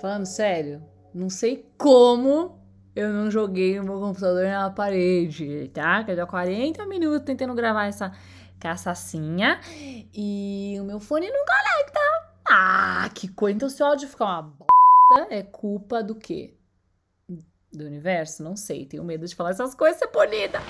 Falando sério, não sei como eu não joguei o meu computador na parede, tá? Que eu 40 minutos tentando gravar essa caçacinha e o meu fone não conecta. Ah, que coisa. Então, se o áudio ficar uma bosta, é culpa do quê? Do universo? Não sei. Tenho medo de falar essas coisas ser punida.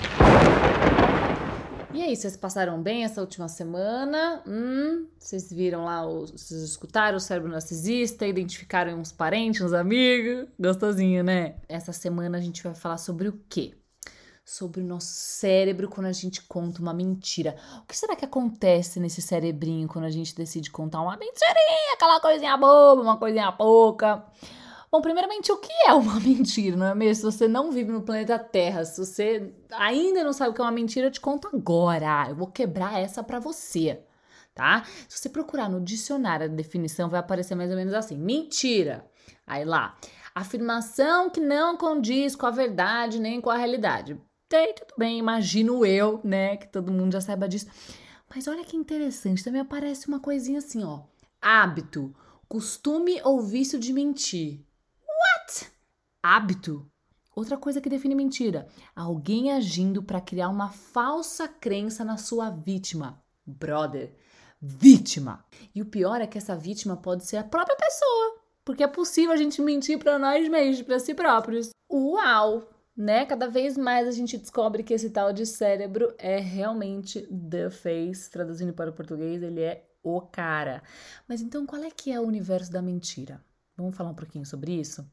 E aí, vocês passaram bem essa última semana? Hum, vocês viram lá, vocês escutaram o cérebro narcisista, identificaram uns parentes, uns amigos? Gostosinho, né? Essa semana a gente vai falar sobre o quê? Sobre o nosso cérebro quando a gente conta uma mentira. O que será que acontece nesse cerebrinho quando a gente decide contar uma mentirinha, aquela coisinha boba, uma coisinha pouca? Bom, primeiramente, o que é uma mentira, não é mesmo? Se você não vive no planeta Terra, se você ainda não sabe o que é uma mentira, eu te conto agora. Eu vou quebrar essa para você, tá? Se você procurar no dicionário a definição, vai aparecer mais ou menos assim: mentira. Aí lá, afirmação que não condiz com a verdade nem com a realidade. Tem, tudo bem, imagino eu, né, que todo mundo já saiba disso. Mas olha que interessante, também aparece uma coisinha assim, ó. Hábito, costume ou vício de mentir hábito. Outra coisa que define mentira: alguém agindo para criar uma falsa crença na sua vítima. Brother, vítima. E o pior é que essa vítima pode ser a própria pessoa, porque é possível a gente mentir para nós mesmos, para si próprios. Uau! Né? Cada vez mais a gente descobre que esse tal de cérebro é realmente the face, traduzindo para o português, ele é o cara. Mas então qual é que é o universo da mentira? Vamos falar um pouquinho sobre isso?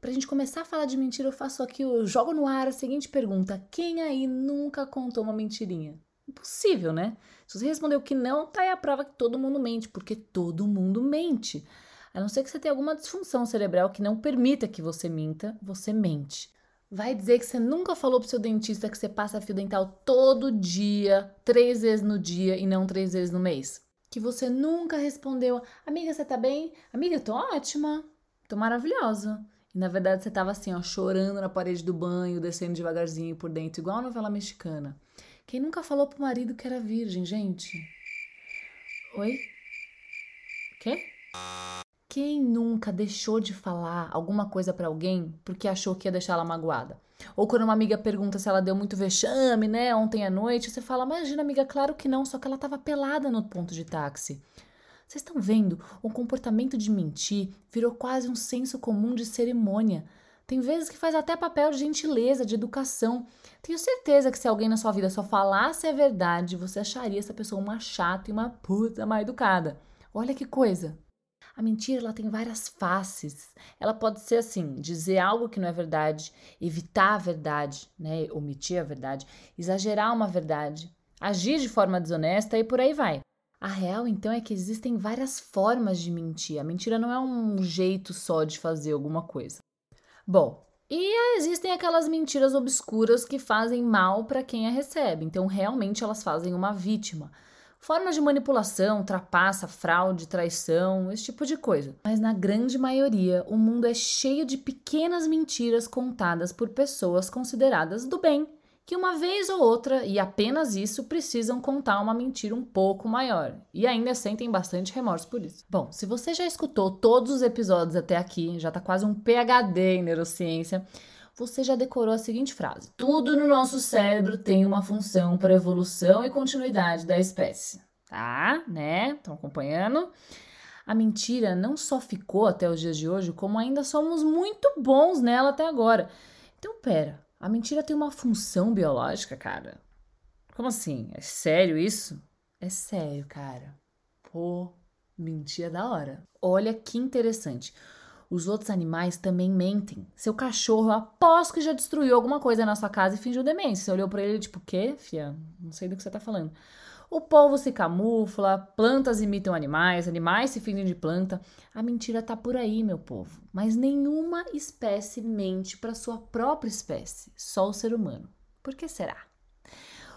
Para a gente começar a falar de mentira, eu faço aqui, eu jogo no ar a seguinte pergunta: quem aí nunca contou uma mentirinha? Impossível, né? Se você respondeu que não, tá aí a prova que todo mundo mente, porque todo mundo mente. A não ser que você tenha alguma disfunção cerebral que não permita que você minta, você mente. Vai dizer que você nunca falou pro seu dentista que você passa fio dental todo dia, três vezes no dia e não três vezes no mês? Que você nunca respondeu, amiga, você tá bem? Amiga, eu tô ótima, tô maravilhosa. E na verdade você tava assim, ó, chorando na parede do banho, descendo devagarzinho por dentro, igual a novela mexicana. Quem nunca falou pro marido que era virgem, gente? Oi? Quê? Quem nunca deixou de falar alguma coisa para alguém porque achou que ia deixar ela magoada? Ou quando uma amiga pergunta se ela deu muito vexame, né, ontem à noite, você fala: "Imagina, amiga, claro que não, só que ela tava pelada no ponto de táxi". Vocês estão vendo? O comportamento de mentir virou quase um senso comum de cerimônia. Tem vezes que faz até papel de gentileza, de educação. Tenho certeza que se alguém na sua vida só falasse a verdade, você acharia essa pessoa uma chata e uma puta mal educada. Olha que coisa. A mentira ela tem várias faces. Ela pode ser assim, dizer algo que não é verdade, evitar a verdade, né, omitir a verdade, exagerar uma verdade, agir de forma desonesta e por aí vai. A real, então, é que existem várias formas de mentir. A mentira não é um jeito só de fazer alguma coisa. Bom, e existem aquelas mentiras obscuras que fazem mal para quem a recebe. Então, realmente, elas fazem uma vítima. Formas de manipulação, trapaça, fraude, traição, esse tipo de coisa. Mas na grande maioria, o mundo é cheio de pequenas mentiras contadas por pessoas consideradas do bem que uma vez ou outra, e apenas isso, precisam contar uma mentira um pouco maior. E ainda sentem bastante remorso por isso. Bom, se você já escutou todos os episódios até aqui, já tá quase um PhD em neurociência, você já decorou a seguinte frase: Tudo no nosso cérebro tem uma função para evolução e continuidade da espécie. Tá, né? Estão acompanhando? A mentira não só ficou até os dias de hoje, como ainda somos muito bons nela até agora. Então, pera, a mentira tem uma função biológica, cara. Como assim? É sério isso? É sério, cara. Pô, mentira da hora. Olha que interessante. Os outros animais também mentem. Seu cachorro, eu aposto que já destruiu alguma coisa na sua casa e fingiu demência. Você olhou para ele tipo, quê, fia? Não sei do que você tá falando. O povo se camufla, plantas imitam animais, animais se fingem de planta. A mentira tá por aí, meu povo. Mas nenhuma espécie mente para sua própria espécie, só o ser humano. Por que será?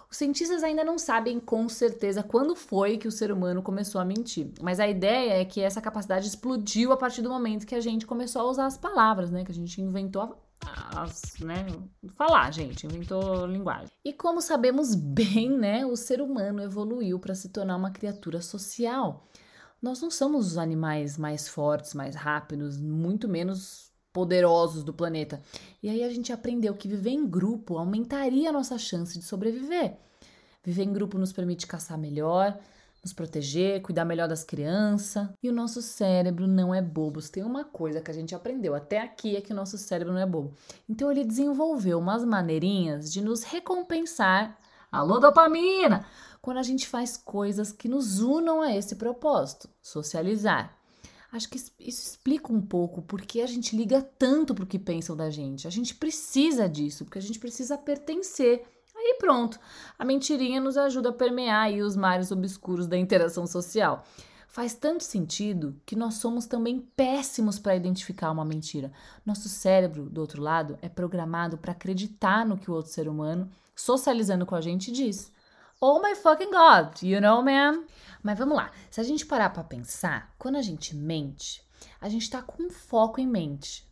Os cientistas ainda não sabem com certeza quando foi que o ser humano começou a mentir, mas a ideia é que essa capacidade explodiu a partir do momento que a gente começou a usar as palavras, né? Que a gente inventou as, né, falar, gente, inventou linguagem. E como sabemos bem, né, o ser humano evoluiu para se tornar uma criatura social. Nós não somos os animais mais fortes, mais rápidos, muito menos poderosos do planeta. E aí a gente aprendeu que viver em grupo aumentaria a nossa chance de sobreviver. Viver em grupo nos permite caçar melhor, nos proteger, cuidar melhor das crianças. E o nosso cérebro não é bobo. tem uma coisa que a gente aprendeu até aqui é que o nosso cérebro não é bobo. Então ele desenvolveu umas maneirinhas de nos recompensar. Alô, dopamina! Quando a gente faz coisas que nos unam a esse propósito, socializar. Acho que isso explica um pouco porque a gente liga tanto pro que pensam da gente. A gente precisa disso, porque a gente precisa pertencer Aí pronto, a mentirinha nos ajuda a permear os mares obscuros da interação social. Faz tanto sentido que nós somos também péssimos para identificar uma mentira. Nosso cérebro, do outro lado, é programado para acreditar no que o outro ser humano, socializando com a gente, diz. Oh my fucking god, you know, man? Mas vamos lá, se a gente parar para pensar, quando a gente mente, a gente tá com um foco em mente.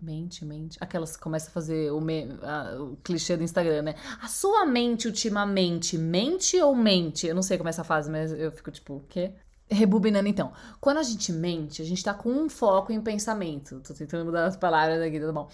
Mente, mente. Aquelas que começam a fazer o, me, o clichê do Instagram, né? A sua mente ultimamente mente ou mente? Eu não sei como é essa fase, mas eu fico tipo, o quê? Rebobinando então. Quando a gente mente, a gente tá com um foco em pensamento. Tô tentando mudar as palavras aqui, tá bom?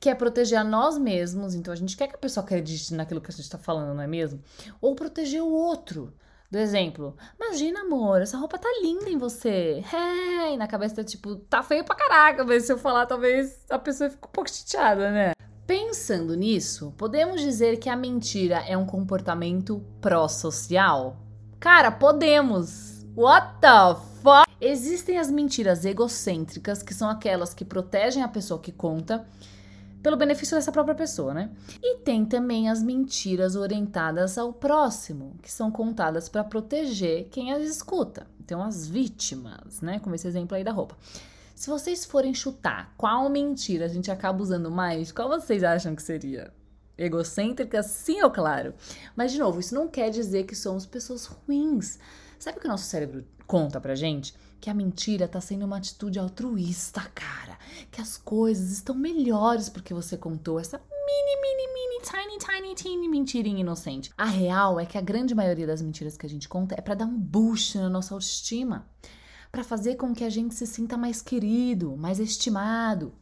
Que é proteger a nós mesmos. Então a gente quer que a pessoa acredite naquilo que a gente tá falando, não é mesmo? Ou proteger o outro do exemplo. Imagina, amor, essa roupa tá linda em você. É, e na cabeça tá tipo, tá feio pra caraca, mas se eu falar, talvez a pessoa fique um pouco chateada, né? Pensando nisso, podemos dizer que a mentira é um comportamento pró-social? Cara, podemos! What the fuck? Existem as mentiras egocêntricas, que são aquelas que protegem a pessoa que conta, pelo benefício dessa própria pessoa, né? E tem também as mentiras orientadas ao próximo, que são contadas para proteger quem as escuta. Então, as vítimas, né? Como esse exemplo aí da roupa. Se vocês forem chutar qual mentira a gente acaba usando mais, qual vocês acham que seria? Egocêntrica, sim ou claro? Mas, de novo, isso não quer dizer que somos pessoas ruins. Sabe o que o nosso cérebro conta pra gente? Que a mentira tá sendo uma atitude altruísta, cara. Que as coisas estão melhores porque você contou essa mini, mini, mini, tiny, tiny, tiny mentirinha inocente. A real é que a grande maioria das mentiras que a gente conta é para dar um boost na nossa autoestima, para fazer com que a gente se sinta mais querido, mais estimado.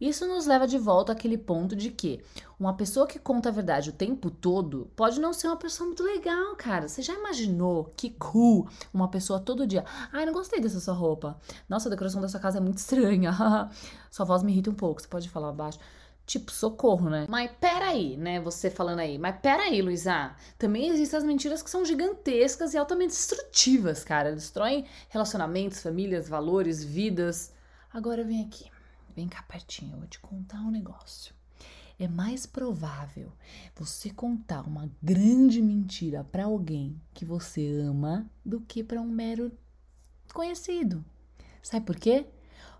Isso nos leva de volta àquele ponto de que uma pessoa que conta a verdade o tempo todo pode não ser uma pessoa muito legal, cara. Você já imaginou que cool uma pessoa todo dia? Ai, não gostei dessa sua roupa. Nossa, a decoração dessa casa é muito estranha. sua voz me irrita um pouco. Você pode falar baixo. Tipo, socorro, né? Mas peraí, né? Você falando aí. Mas peraí, Luísa. Também existem as mentiras que são gigantescas e altamente destrutivas, cara. Destroem relacionamentos, famílias, valores, vidas. Agora vem aqui. Vem cá pertinho, eu vou te contar um negócio. É mais provável você contar uma grande mentira para alguém que você ama do que para um mero conhecido. Sabe por quê?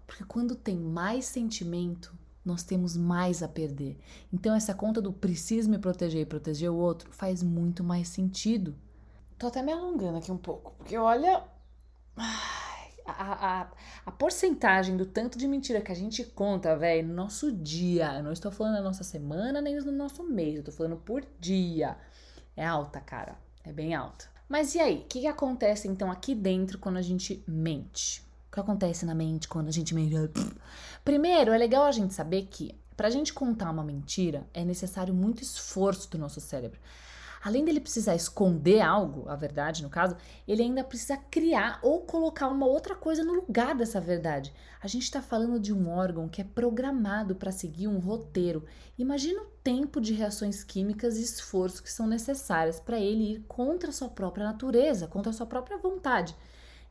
Porque quando tem mais sentimento, nós temos mais a perder. Então essa conta do preciso me proteger e proteger o outro faz muito mais sentido. Tô até me alongando aqui um pouco, porque olha, a, a, a porcentagem do tanto de mentira que a gente conta, velho, no nosso dia, eu não estou falando na nossa semana nem no nosso mês, eu tô falando por dia. É alta, cara. É bem alta. Mas e aí? O que, que acontece então aqui dentro quando a gente mente? O que acontece na mente quando a gente mente? Primeiro, é legal a gente saber que para a gente contar uma mentira é necessário muito esforço do nosso cérebro além dele precisar esconder algo, a verdade no caso, ele ainda precisa criar ou colocar uma outra coisa no lugar dessa verdade. A gente está falando de um órgão que é programado para seguir um roteiro. Imagina o tempo de reações químicas e esforço que são necessárias para ele ir contra a sua própria natureza, contra a sua própria vontade.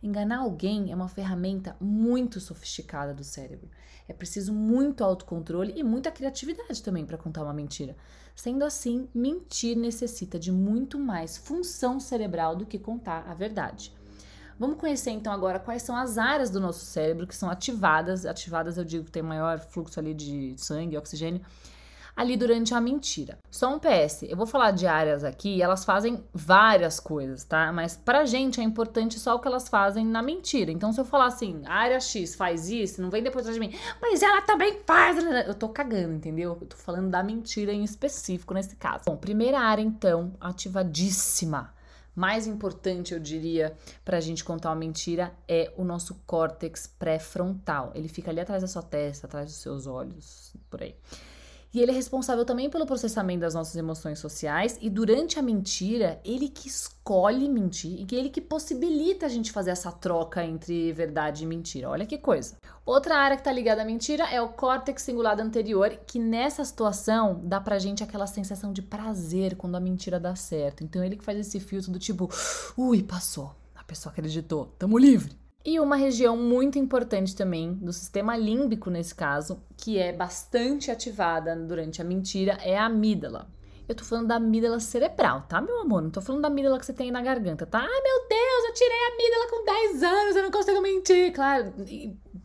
Enganar alguém é uma ferramenta muito sofisticada do cérebro. É preciso muito autocontrole e muita criatividade também para contar uma mentira. Sendo assim, mentir necessita de muito mais função cerebral do que contar a verdade. Vamos conhecer então agora quais são as áreas do nosso cérebro que são ativadas. Ativadas, eu digo que tem maior fluxo ali de sangue, oxigênio. Ali durante a mentira. Só um PS, eu vou falar de áreas aqui, elas fazem várias coisas, tá? Mas pra gente é importante só o que elas fazem na mentira. Então se eu falar assim, área X faz isso, não vem depois de mim, mas ela também faz. Eu tô cagando, entendeu? Eu tô falando da mentira em específico nesse caso. Bom, primeira área então, ativadíssima mais importante, eu diria, para a gente contar uma mentira é o nosso córtex pré-frontal. Ele fica ali atrás da sua testa, atrás dos seus olhos, por aí. E ele é responsável também pelo processamento das nossas emoções sociais e durante a mentira, ele que escolhe mentir e ele que possibilita a gente fazer essa troca entre verdade e mentira. Olha que coisa. Outra área que está ligada à mentira é o córtex cingulado anterior, que nessa situação dá pra gente aquela sensação de prazer quando a mentira dá certo. Então ele que faz esse filtro do tipo, ui, passou. A pessoa acreditou, tamo livre. E uma região muito importante também do sistema límbico, nesse caso, que é bastante ativada durante a mentira, é a amígdala. Eu tô falando da amígdala cerebral, tá, meu amor? Não tô falando da amígdala que você tem na garganta, tá? Ai, meu Deus, eu tirei a amígdala com 10 anos, eu não consigo mentir. Claro,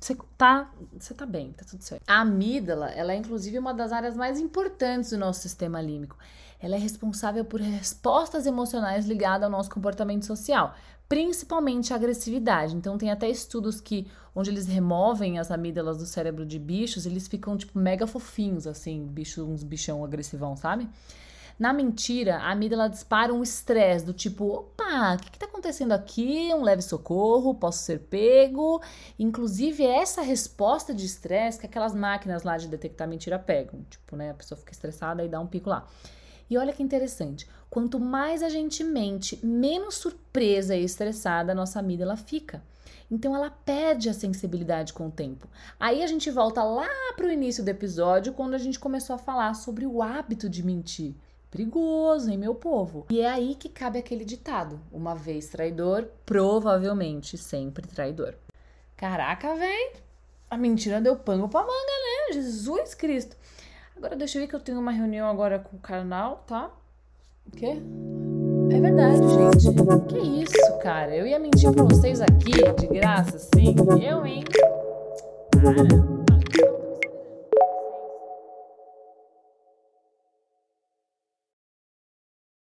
você tá, você tá bem, tá tudo certo. A amígdala, ela é inclusive uma das áreas mais importantes do nosso sistema límbico. Ela é responsável por respostas emocionais ligadas ao nosso comportamento social principalmente a agressividade. Então tem até estudos que onde eles removem as amígdalas do cérebro de bichos, eles ficam tipo mega fofinhos assim, bicho, uns bichão agressivão, sabe? Na mentira, a amígdala dispara um estresse do tipo, opa, o que, está acontecendo aqui? Um leve socorro, posso ser pego. Inclusive, é essa resposta de estresse que aquelas máquinas lá de detectar mentira pegam. Tipo, né, a pessoa fica estressada e dá um pico lá. E olha que interessante, quanto mais a gente mente, menos surpresa e estressada a nossa amígdala fica. Então ela perde a sensibilidade com o tempo. Aí a gente volta lá para o início do episódio, quando a gente começou a falar sobre o hábito de mentir. Perigoso, hein, meu povo? E é aí que cabe aquele ditado: uma vez traidor, provavelmente sempre traidor. Caraca, velho! A mentira deu pano pra manga, né? Jesus Cristo! Agora deixa eu ver que eu tenho uma reunião agora com o canal, tá? O quê? É verdade, gente. Que isso, cara? Eu ia mentir pra vocês aqui, de graça, assim. Eu, hein? Para.